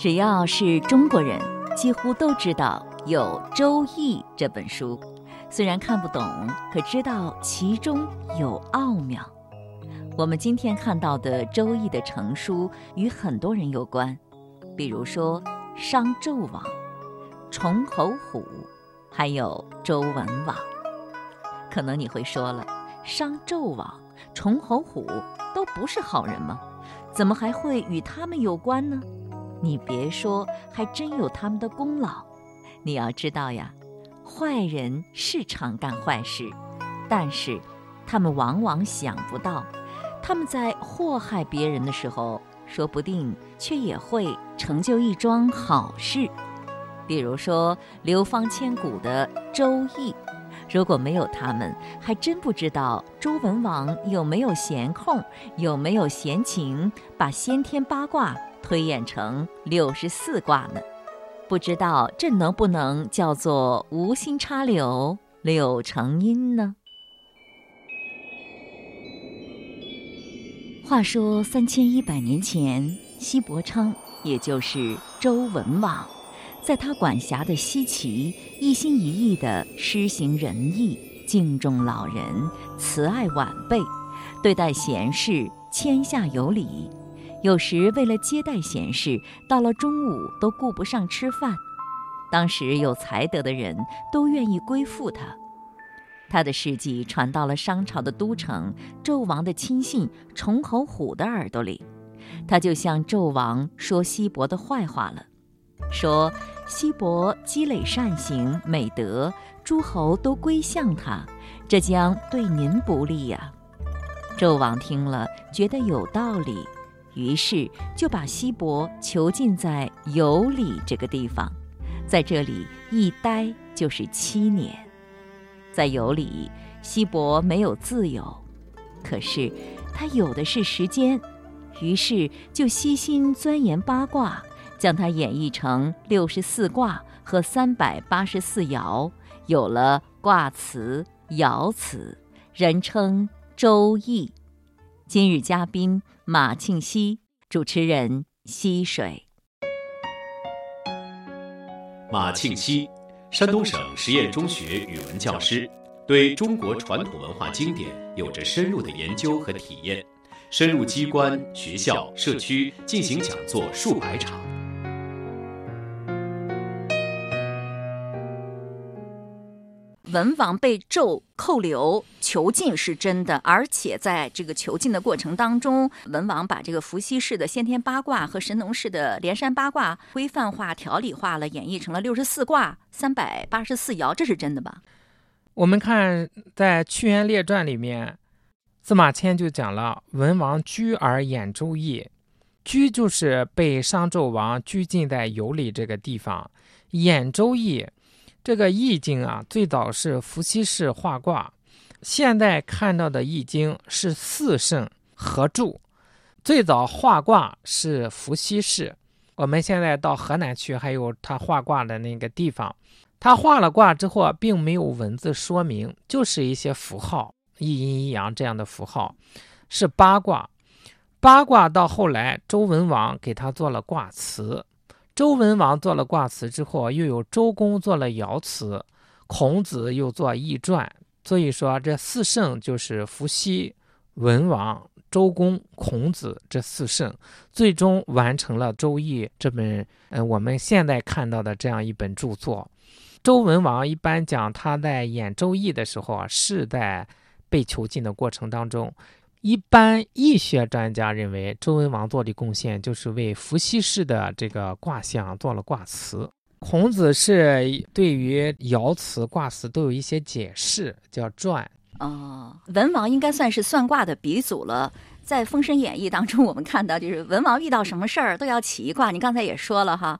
只要是中国人，几乎都知道有《周易》这本书。虽然看不懂，可知道其中有奥妙。我们今天看到的《周易》的成书与很多人有关，比如说商纣王、崇侯虎，还有周文王。可能你会说了，商纣王、崇侯虎都不是好人吗？怎么还会与他们有关呢？你别说，还真有他们的功劳。你要知道呀，坏人是常干坏事，但是他们往往想不到，他们在祸害别人的时候，说不定却也会成就一桩好事。比如说流芳千古的《周易》，如果没有他们，还真不知道周文王有没有闲空，有没有闲情，把先天八卦。推演成六十四卦呢，不知道这能不能叫做无心插柳柳成荫呢？话说三千一百年前，西伯昌，也就是周文王，在他管辖的西岐，一心一意地施行仁义，敬重老人，慈爱晚辈，对待贤士谦下有礼。有时为了接待贤士，到了中午都顾不上吃饭。当时有才德的人都愿意归附他。他的事迹传到了商朝的都城纣王的亲信崇侯虎的耳朵里，他就向纣王说西伯的坏话了，说西伯积累善行美德，诸侯都归向他，这将对您不利呀。纣王听了，觉得有道理。于是就把西伯囚禁在有里这个地方，在这里一待就是七年。在有里，西伯没有自由，可是他有的是时间，于是就悉心钻研八卦，将它演绎成六十四卦和三百八十四爻，有了卦辞、爻辞，人称《周易》。今日嘉宾。马庆西，主持人溪水。马庆西，山东省实验中学语文教师，对中国传统文化经典有着深入的研究和体验，深入机关、学校、社区进行讲座数百场。文王被纣扣留囚禁是真的，而且在这个囚禁的过程当中，文王把这个伏羲氏的先天八卦和神农氏的连山八卦规范化、条理化了，演绎成了六十四卦、三百八十四爻，这是真的吧？我们看在《屈原列传》里面，司马迁就讲了文王居而演周易，居就是被商纣王拘禁在游里这个地方，演周易。这个易经啊，最早是伏羲氏画卦，现在看到的易经是四圣合著。最早画卦是伏羲氏，我们现在到河南去，还有他画卦的那个地方，他画了卦之后，并没有文字说明，就是一些符号，一阴一阳这样的符号，是八卦。八卦到后来，周文王给他做了卦辞。周文王做了卦辞之后，又有周公做了爻辞，孔子又做易传。所以说，这四圣就是伏羲、文王、周公、孔子这四圣，最终完成了《周易》这本嗯我们现在看到的这样一本著作。周文王一般讲他在演《周易》的时候啊，是在被囚禁的过程当中。一般易学专家认为，周文王做的贡献就是为伏羲氏的这个卦象做了卦辞。孔子是对于爻辞、卦辞都有一些解释，叫传。哦，文王应该算是算卦的鼻祖了。在《封神演义》当中，我们看到就是文王遇到什么事儿都要起一卦。你刚才也说了哈，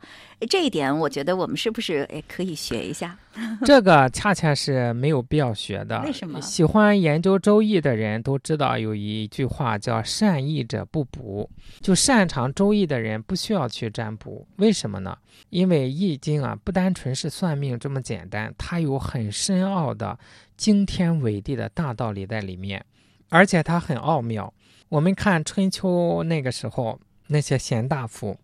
这一点我觉得我们是不是也可以学一下？这个恰恰是没有必要学的。为什么？喜欢研究《周易》的人都知道有一句话叫“善易者不卜”，就擅长《周易》的人不需要去占卜。为什么呢？因为《易经》啊不单纯是算命这么简单，它有很深奥的惊天伟地的大道理在里面，而且它很奥妙。我们看春秋那个时候，那些贤大夫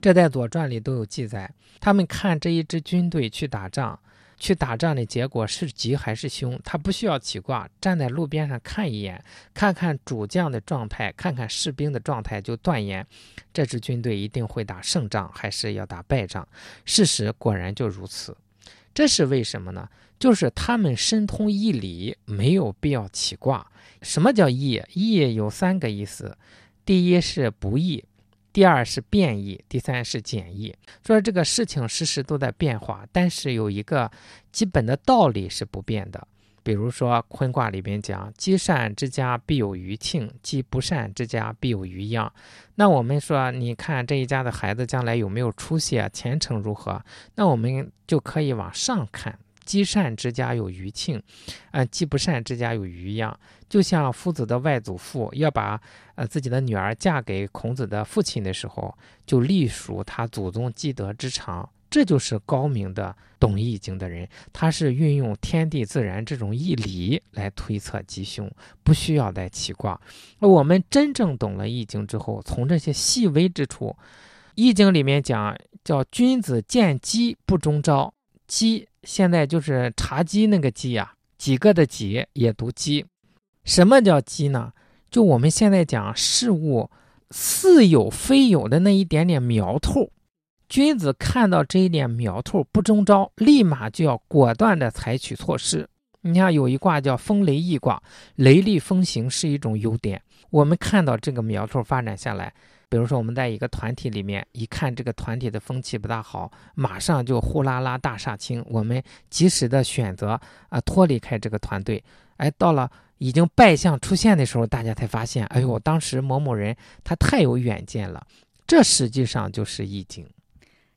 这在《左传》里都有记载。他们看这一支军队去打仗，去打仗的结果是吉还是凶，他不需要起卦，站在路边上看一眼，看看主将的状态，看看士兵的状态，就断言这支军队一定会打胜仗，还是要打败仗。事实果然就如此。这是为什么呢？就是他们深通义理，没有必要起卦。什么叫义？义有三个意思：第一是不义，第二是变异，第三是简易。说这个事情时时都在变化，但是有一个基本的道理是不变的。比如说坤卦里边讲：“积善之家必有余庆，积不善之家必有余殃。”那我们说，你看这一家的孩子将来有没有出息啊？前程如何？那我们就可以往上看。积善之家有余庆，啊，积不善之家有余殃。就像夫子的外祖父要把呃自己的女儿嫁给孔子的父亲的时候，就隶属他祖宗积德之长。这就是高明的懂易经的人，他是运用天地自然这种义理来推测吉凶，不需要再起卦。我们真正懂了易经之后，从这些细微之处，易经里面讲叫君子见机不中招，机现在就是茶几那个几呀，几个的几也读几。什么叫几呢？就我们现在讲事物似有非有的那一点点苗头。君子看到这一点苗头不中招，立马就要果断地采取措施。你看，有一卦叫风雷易卦，雷厉风行是一种优点。我们看到这个苗头发展下来，比如说我们在一个团体里面，一看这个团体的风气不大好，马上就呼啦啦大杀青。我们及时的选择啊脱离开这个团队。哎，到了已经败象出现的时候，大家才发现，哎呦，当时某某人他太有远见了。这实际上就是易经。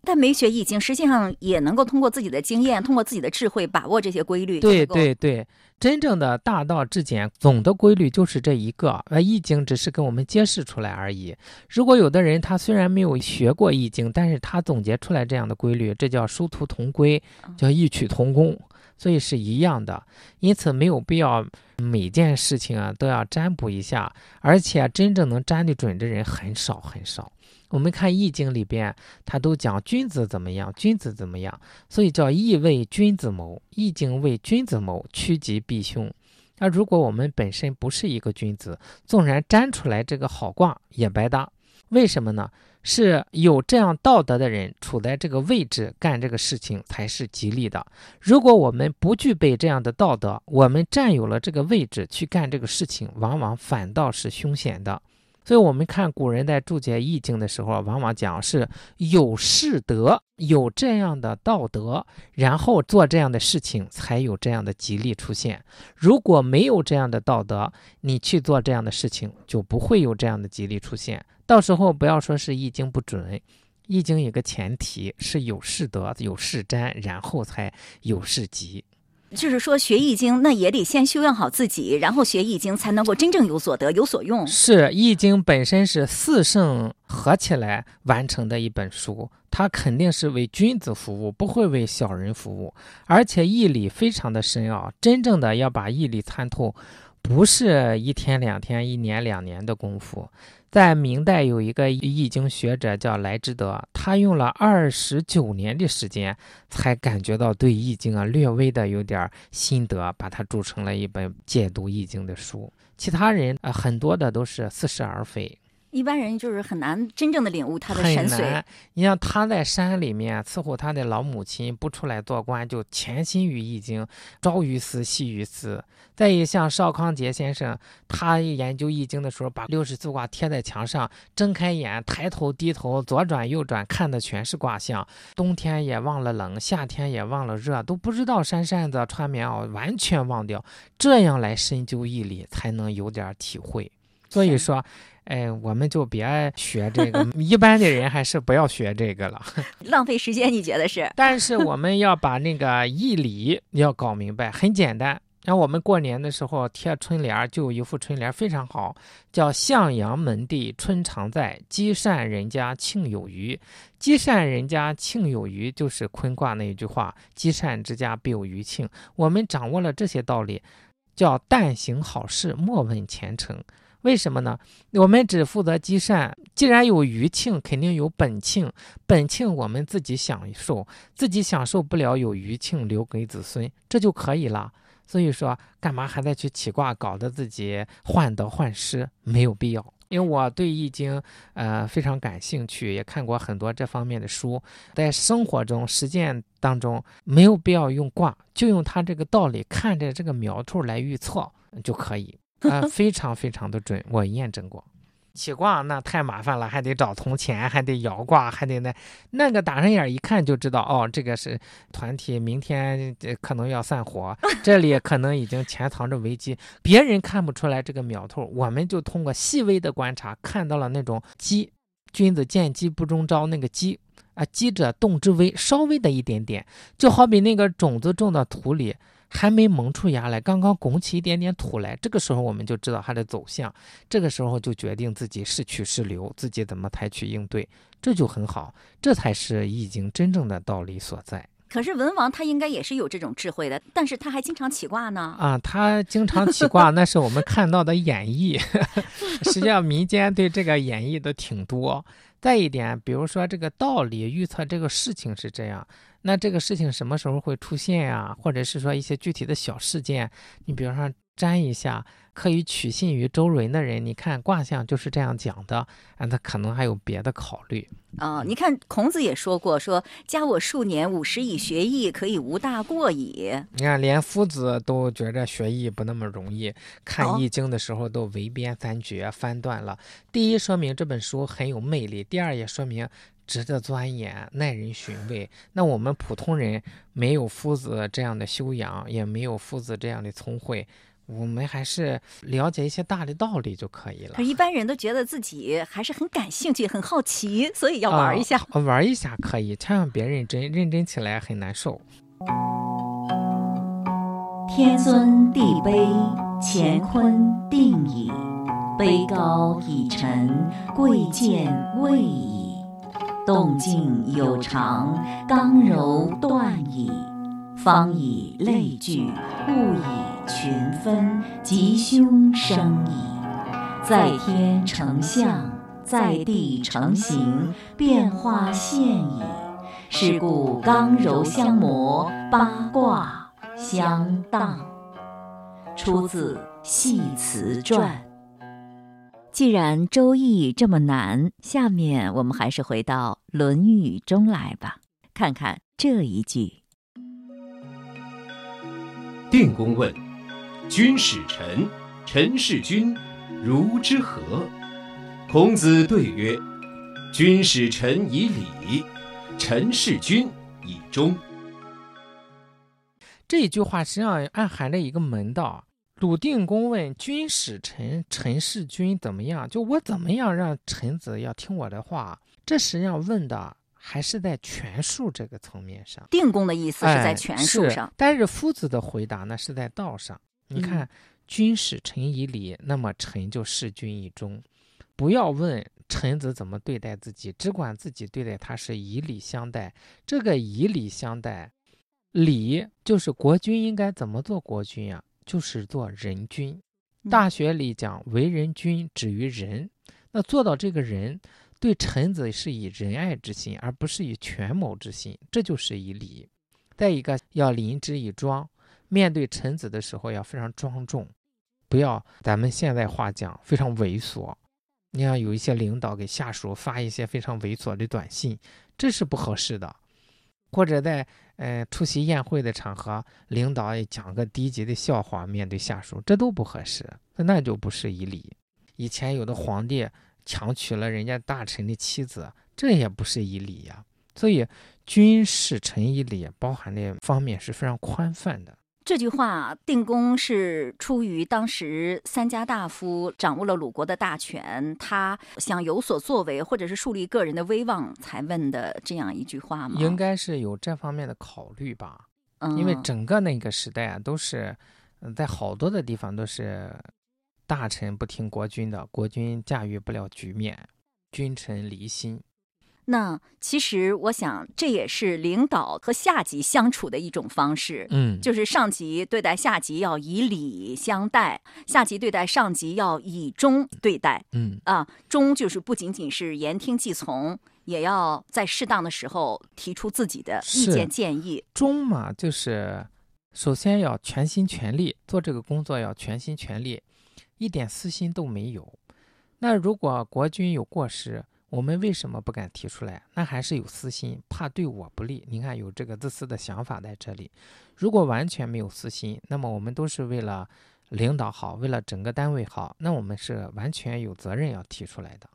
但没学易经，实际上也能够通过自己的经验，通过自己的智慧，把握这些规律。对对对，真正的大道至简，总的规律就是这一个。而，易经只是给我们揭示出来而已。如果有的人他虽然没有学过易经，但是他总结出来这样的规律，这叫殊途同归，叫异曲同工，所以是一样的。因此没有必要每件事情啊都要占卜一下，而且真正能占得准的人很少很少。我们看《易经》里边，他都讲君子怎么样，君子怎么样，所以叫易为君子谋，《易经》为君子谋，趋吉避凶。那如果我们本身不是一个君子，纵然占出来这个好卦也白搭。为什么呢？是有这样道德的人处在这个位置干这个事情才是吉利的。如果我们不具备这样的道德，我们占有了这个位置去干这个事情，往往反倒是凶险的。所以，我们看古人在注解《易经》的时候，往往讲是有士德，有这样的道德，然后做这样的事情，才有这样的吉利出现。如果没有这样的道德，你去做这样的事情，就不会有这样的吉利出现。到时候不要说是《易经》不准，《易经》有个前提是有士德、有士瞻，然后才有士吉。就是说，学易经那也得先修养好自己，然后学易经才能够真正有所得、有所用。是易经本身是四圣合起来完成的一本书，它肯定是为君子服务，不会为小人服务。而且义理非常的深奥，真正的要把义理参透，不是一天两天、一年两年的功夫。在明代有一个易经学者叫来之德，他用了二十九年的时间才感觉到对易经啊略微的有点心得，把它铸成了一本解读易经的书。其他人啊很多的都是似是而非。一般人就是很难真正的领悟他的神髓。你像他在山里面伺候他的老母亲，不出来做官，就潜心于易经，朝于斯，夕于斯。再一像邵康节先生，他研究易经的时候，把六十四卦贴在墙上，睁开眼，抬头低头，左转右转，看的全是卦象。冬天也忘了冷，夏天也忘了热，都不知道扇扇子、穿棉袄，完全忘掉。这样来深究易理，才能有点体会。所以说。哎，我们就别学这个，一般的人还是不要学这个了，浪费时间。你觉得是？但是我们要把那个义理要搞明白，很简单。像我们过年的时候贴春联，就有一副春联非常好，叫“向阳门第春常在，积善人家庆有余”。积善人家庆有余，就是坤卦那一句话：“积善之家必有余庆。”我们掌握了这些道理，叫“但行好事，莫问前程”。为什么呢？我们只负责积善，既然有余庆，肯定有本庆。本庆我们自己享受，自己享受不了，有余庆留给子孙，这就可以了。所以说，干嘛还在去起卦，搞得自己患得患失？没有必要。因为我对易经，呃，非常感兴趣，也看过很多这方面的书，在生活中实践当中，没有必要用卦，就用它这个道理，看着这个苗头来预测就可以，啊，非常非常的准，我验证过。起卦那太麻烦了，还得找铜钱，还得摇卦，还得那那个打上眼一看就知道，哦，这个是团体，明天可能要散伙，这里可能已经潜藏着危机，别人看不出来这个苗头，我们就通过细微的观察看到了那种机，君子见机不中招那个机啊，机者动之微，稍微的一点点，就好比那个种子种到土里。还没萌出芽来，刚刚拱起一点点土来，这个时候我们就知道它的走向，这个时候就决定自己是去是留，自己怎么采取应对，这就很好，这才是易经真正的道理所在。可是文王他应该也是有这种智慧的，但是他还经常起卦呢。啊，他经常起卦，那是我们看到的演绎，实际上民间对这个演绎的挺多。再一点，比如说这个道理预测这个事情是这样。那这个事情什么时候会出现呀？或者是说一些具体的小事件，你比如说沾一下，可以取信于周人的人，你看卦象就是这样讲的啊，他可能还有别的考虑啊。你看孔子也说过，说加我数年，五十以学艺，可以无大过矣。你看，连夫子都觉着学艺不那么容易，看易经的时候都围边三绝，翻断了。第一，说明这本书很有魅力；第二，也说明。值得钻研，耐人寻味。那我们普通人没有夫子这样的修养，也没有夫子这样的聪慧，我们还是了解一些大的道理就可以了。可一般人都觉得自己还是很感兴趣、很好奇，所以要玩一下。玩一下可以，千万别认真，认真起来很难受。天尊地卑，乾坤定矣；卑高以沉，贵贱位矣。动静有常，刚柔断矣；方以类聚，物以群分，吉凶生矣。在天成象，在地成形，变化现矣。是故刚柔相磨，八卦相当。出自《系辞传》。既然《周易》这么难，下面我们还是回到《论语》中来吧，看看这一句。定公问：“君使臣，臣事君，如之何？”孔子对曰：“君使臣以礼，臣事君以忠。”这一句话实际上暗含着一个门道。鲁定公问君使臣，臣事君怎么样？就我怎么样让臣子要听我的话？这实际上问的还是在权术这个层面上。定公的意思是在权术上，但是夫子的回答呢是在道上。你看，君使臣以礼，那么臣就事君以忠。不要问臣子怎么对待自己，只管自己对待他是以礼相待。这个以礼相待，礼就是国君应该怎么做国君呀？就是做人君，《大学》里讲为人君，止于仁。那做到这个人，对臣子是以仁爱之心，而不是以权谋之心，这就是以礼。再一个，要临之以庄，面对臣子的时候要非常庄重，不要咱们现在话讲非常猥琐。你像有一些领导给下属发一些非常猥琐的短信，这是不合适的。或者在呃出席宴会的场合，领导也讲个低级的笑话面对下属，这都不合适，那就不是以礼。以前有的皇帝强娶了人家大臣的妻子，这也不是以礼呀。所以君事臣以礼，包含的方面是非常宽泛的。这句话，定公是出于当时三家大夫掌握了鲁国的大权，他想有所作为，或者是树立个人的威望，才问的这样一句话吗？应该是有这方面的考虑吧。因为整个那个时代啊，都是在好多的地方都是大臣不听国君的，国君驾驭不了局面，君臣离心。那其实我想，这也是领导和下级相处的一种方式。嗯，就是上级对待下级要以礼相待，下级对待上级要以忠对待。嗯啊，忠就是不仅仅是言听计从，也要在适当的时候提出自己的意见建议。忠嘛，就是首先要全心全力做这个工作，要全心全力，一点私心都没有。那如果国君有过失，我们为什么不敢提出来？那还是有私心，怕对我不利。你看，有这个自私的想法在这里。如果完全没有私心，那么我们都是为了领导好，为了整个单位好，那我们是完全有责任要提出来的。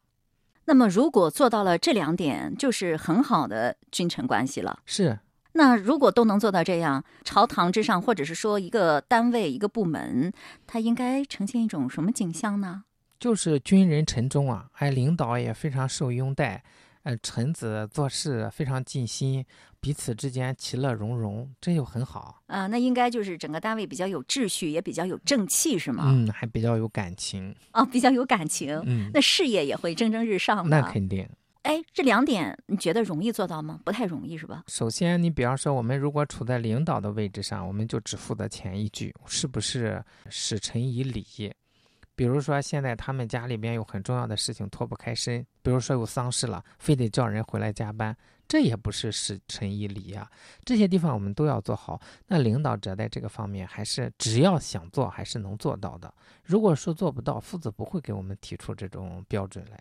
那么，如果做到了这两点，就是很好的君臣关系了。是，那如果都能做到这样，朝堂之上，或者是说一个单位、一个部门，它应该呈现一种什么景象呢？就是军人臣忠啊，哎，领导也非常受拥戴，呃，臣子做事非常尽心，彼此之间其乐融融，这就很好。啊、那应该就是整个单位比较有秩序，也比较有正气，是吗？嗯，还比较有感情。啊，比较有感情，嗯，那事业也会蒸蒸日上。那肯定。哎，这两点你觉得容易做到吗？不太容易，是吧？首先，你比方说，我们如果处在领导的位置上，我们就只负责前一句，是不是使臣以礼？比如说，现在他们家里边有很重要的事情脱不开身，比如说有丧事了，非得叫人回来加班，这也不是使臣以礼呀、这些地方我们都要做好。那领导者在这个方面还是只要想做，还是能做到的。如果说做不到，夫子不会给我们提出这种标准来。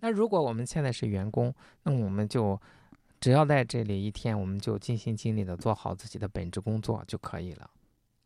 那如果我们现在是员工，那我们就只要在这里一天，我们就尽心尽力的做好自己的本职工作就可以了。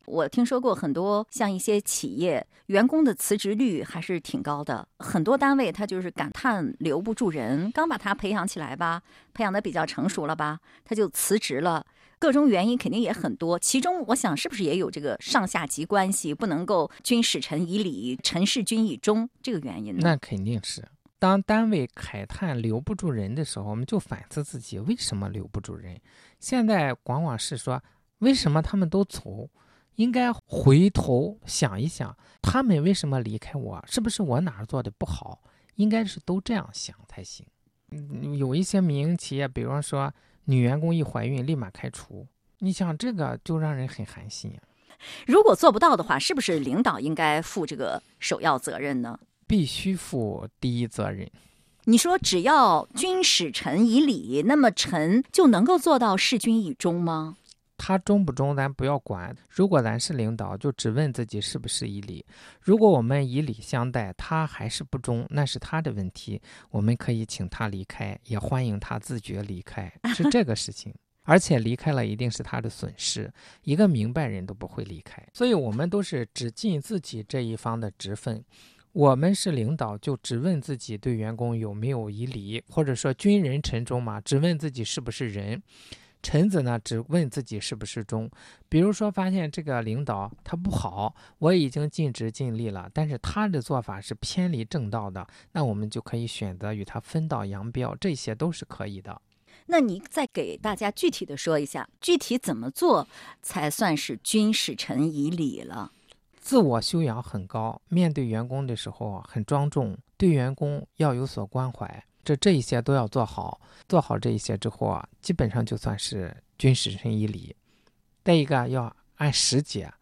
我听说过很多像一些企业员工的辞职率还是挺高的，很多单位他就是感叹留不住人，刚把他培养起来吧，培养的比较成熟了吧，他就辞职了。各种原因肯定也很多，其中我想是不是也有这个上下级关系不能够君使臣以礼，臣事君以忠这个原因呢？那肯定是，当单位慨叹留不住人的时候，我们就反思自己为什么留不住人。现在往往是说，为什么他们都走？应该回头想一想，他们为什么离开我？是不是我哪儿做的不好？应该是都这样想才行。嗯，有一些民营企业，比方说女员工一怀孕立马开除，你想这个就让人很寒心呀、如果做不到的话，是不是领导应该负这个首要责任呢？必须负第一责任。你说只要君使臣以礼，那么臣就能够做到事君以忠吗？他忠不忠，咱不要管。如果咱是领导，就只问自己是不是以礼。如果我们以礼相待，他还是不忠，那是他的问题。我们可以请他离开，也欢迎他自觉离开，是这个事情。而且离开了一定是他的损失，一个明白人都不会离开。所以，我们都是只尽自己这一方的职分。我们是领导，就只问自己对员工有没有以礼，或者说军人臣忠嘛，只问自己是不是人。臣子呢，只问自己是不是忠。比如说，发现这个领导他不好，我已经尽职尽力了，但是他的做法是偏离正道的，那我们就可以选择与他分道扬镳，这些都是可以的。那你再给大家具体的说一下，具体怎么做才算是君使臣以礼了？自我修养很高，面对员工的时候啊很庄重，对员工要有所关怀，这这一些都要做好。做好这一些之后啊，基本上就算是君使臣以礼。再一个要按时节，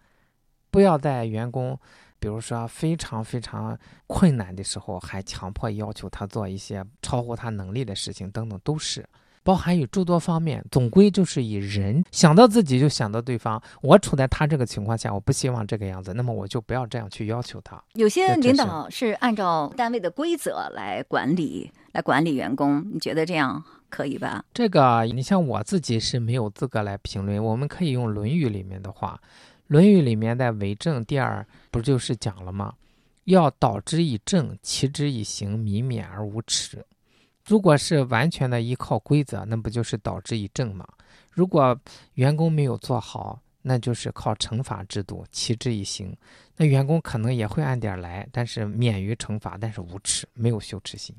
不要在员工，比如说非常非常困难的时候，还强迫要求他做一些超乎他能力的事情，等等，都是。包含有诸多方面，总归就是以人想到自己就想到对方。我处在他这个情况下，我不希望这个样子，那么我就不要这样去要求他。有些领导是按照单位的规则来管理，来管理员工，你觉得这样可以吧？这个你像我自己是没有资格来评论，我们可以用《论语》里面的话，《论语》里面的为政第二不就是讲了吗？要导之以政，齐之以刑，民免而无耻。如果是完全的依靠规则，那不就是导之以政吗？如果员工没有做好，那就是靠惩罚制度，齐之以刑。那员工可能也会按点儿来，但是免于惩罚，但是无耻，没有羞耻心。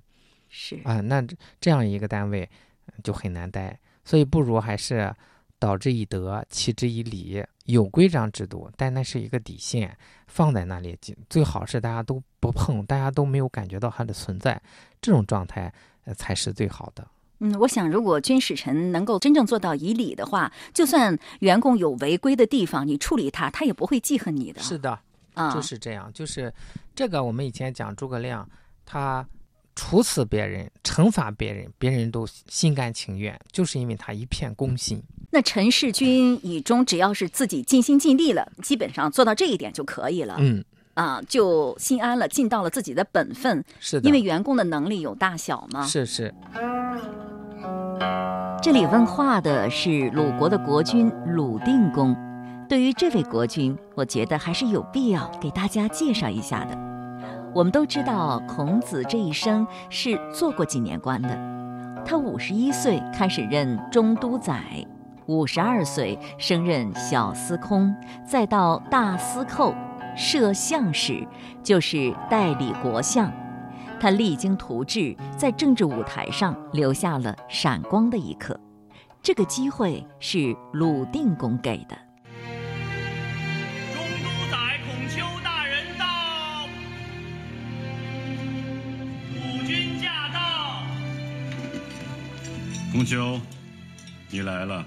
是啊，那这这样一个单位嗯就很难待，所以不如还是导之以德，齐之以礼，有规章制度，但那是一个底线，放在那里，最最好是大家都不碰，大家都没有感觉到它的存在，这种状态呃才是最好的。嗯，我想如果军使臣能够真正做到以礼的话，就算员工有违规的地方，你处理他，他也不会记恨你的。是的，啊，就是这样，就是这个。我们以前讲诸葛亮，他处死别人、惩罚别人，别人都心甘情愿，就是因为他一片公心。那陈世君以忠，只要是自己尽心尽力了，基本上做到这一点就可以了。嗯，啊，就心安了，尽到了自己的本分。是的，因为员工的能力有大小嘛。是是。这里问话的是鲁国的国君鲁定公。对于这位国君，我觉得还是有必要给大家介绍一下的。我们都知道，孔子这一生是做过几年官的。他五十一岁开始任中都宰。五十二岁升任小司空，再到大司寇、摄相使，就是代理国相。他励精图治，在政治舞台上留下了闪光的一刻。这个机会是鲁定公给的。中都宰孔丘大人到，五军驾到。孔丘，你来了。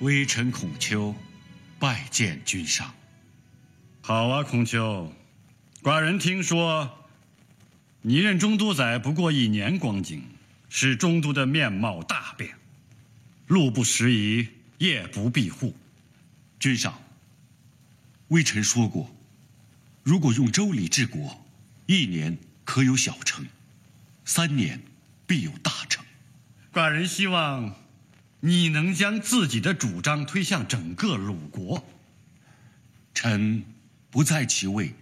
微臣孔丘，拜见君上。好啊，孔丘，寡人听说，你任中都宰不过一年光景，使中都的面貌大变，路不拾遗，夜不闭户。君上，微臣说过，如果用周礼治国，一年可有小成，三年必有大成。寡人希望。你能将自己的主张推向整个鲁国？臣不在其位，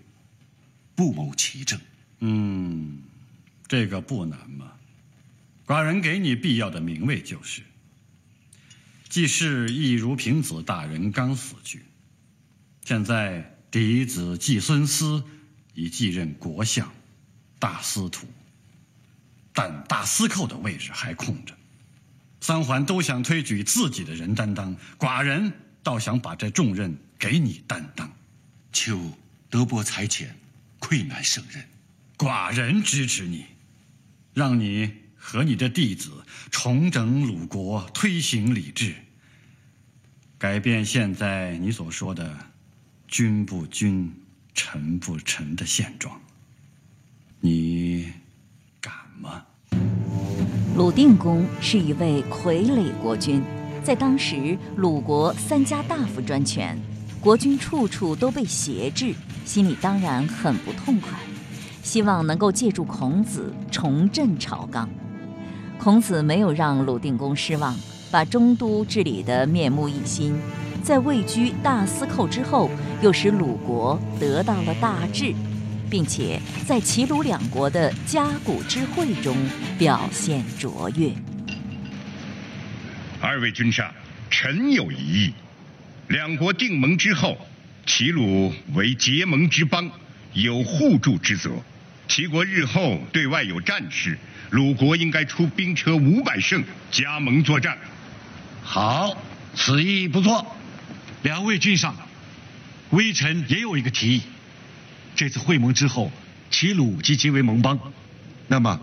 不谋其政。嗯，这个不难嘛。寡人给你必要的名位就是：季氏义如平子大人刚死去，现在嫡子季孙思已继任国相、大司徒，但大司寇的位置还空着。三桓都想推举自己的人担当，寡人倒想把这重任给你担当。求德薄才浅，愧难胜任。寡人支持你，让你和你的弟子重整鲁国，推行礼制，改变现在你所说的“君不君，臣不臣”的现状。你敢吗？鲁定公是一位傀儡国君，在当时鲁国三家大夫专权，国君处处都被挟制，心里当然很不痛快，希望能够借助孔子重振朝纲。孔子没有让鲁定公失望，把中都治理得面目一新，在位居大司寇之后，又使鲁国得到了大治。并且在齐鲁两国的家谷之会中表现卓越。二位君上，臣有一议：两国定盟之后，齐鲁为结盟之邦，有互助之责。齐国日后对外有战事，鲁国应该出兵车五百乘加盟作战。好，此意不错。两位君上，微臣也有一个提议。这次会盟之后，齐鲁即结为盟邦，那么，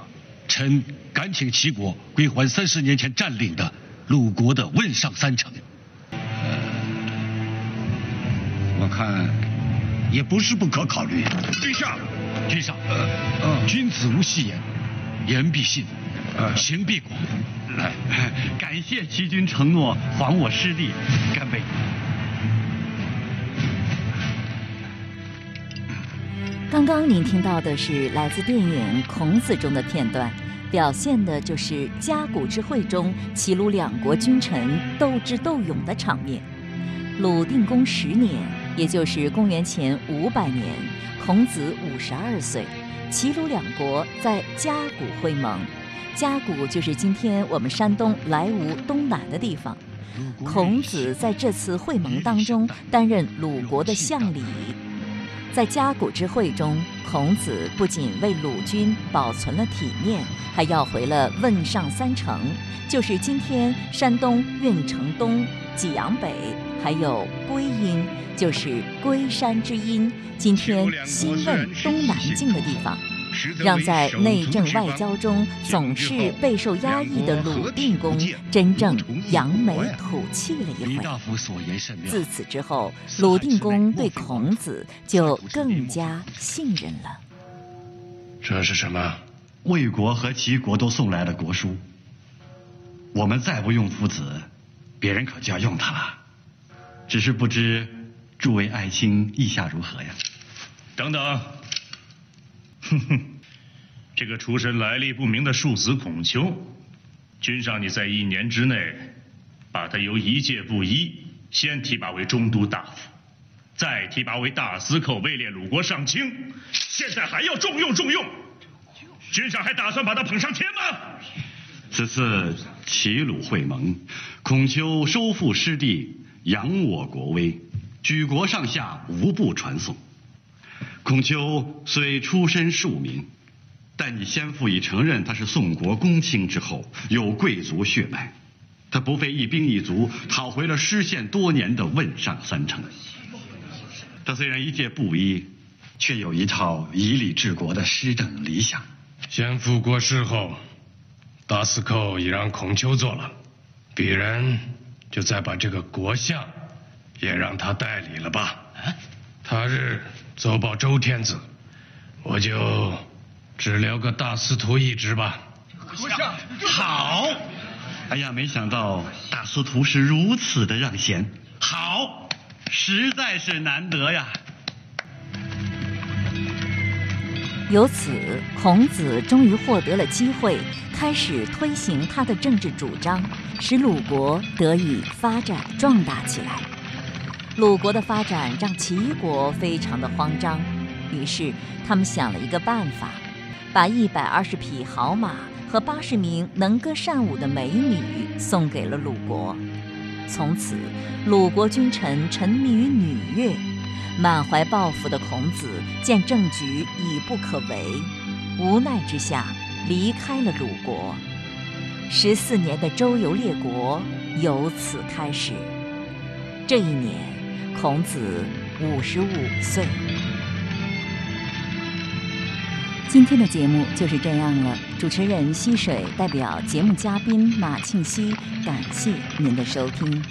臣敢请齐国归还三十年前占领的鲁国的汶上三城。看也不是不可考虑。君上，君上，君子无戏言，言必信，行必果。来，感谢齐军承诺还我失地，干杯。刚刚您听到的是来自电影《孔子》中的片段，表现的就是嘉谷之会中齐鲁两国君臣斗智斗勇的场面。鲁定公十年，也就是公元前五百年，孔子五十二岁，齐鲁两国在嘉谷会盟。嘉谷就是今天我们山东莱芜东南的地方。孔子在这次会盟当中担任鲁国的相礼。在嘉谷之会中，孔子不仅为鲁军保存了体面，还要回了汶上三城，就是今天山东运城东、济阳北，还有归阴，就是龟山之阴，今天西问东南境的地方。让在内政外交中总是备受压抑的鲁定公真正扬眉吐气了一回。自此之后，鲁定公对孔子就更加信任了。这是什么？魏国和齐国都送来了国书。我们再不用夫子，别人可就要用他了。只是不知诸位爱卿意下如何呀？等等，哼哼，这个出身来历不明的庶子孔丘，君上你在一年之内，把他由一介布衣先提拔为中都大夫，再提拔为大司寇，位列鲁国上卿，现在还要重用重用，君上还打算把他捧上天吗？此次齐鲁会盟，孔丘收复失地。扬我国威，举国上下无不传颂。孔丘虽出身庶民，但你先父已承认他是宋国公卿之后，有贵族血脉。他不费一兵一卒，讨回了失陷多年的汶上三城。他虽然一介布衣，却有一套以礼治国的施政理想。先父过世后，大司寇已让孔丘做了，鄙人。就再把这个国相也让他代理了吧。他日奏报周天子，我就只留个大司徒一职吧。国相好。哎呀，没想到大司徒是如此的让贤，好，实在是难得呀。由此，孔子终于获得了机会，开始推行他的政治主张，使鲁国得以发展壮大起来。鲁国的发展让齐国非常的慌张，于是他们想了一个办法，把一百二十匹好马和八十名能歌善舞的美女送给了鲁国。从此，鲁国君臣沉迷于女乐。满怀抱负的孔子见政局已不可为，无奈之下离开了鲁国。十四年的周游列国由此开始。这一年，孔子五十五岁。今天的节目就是这样了。主持人溪水代表节目嘉宾马庆西，感谢您的收听。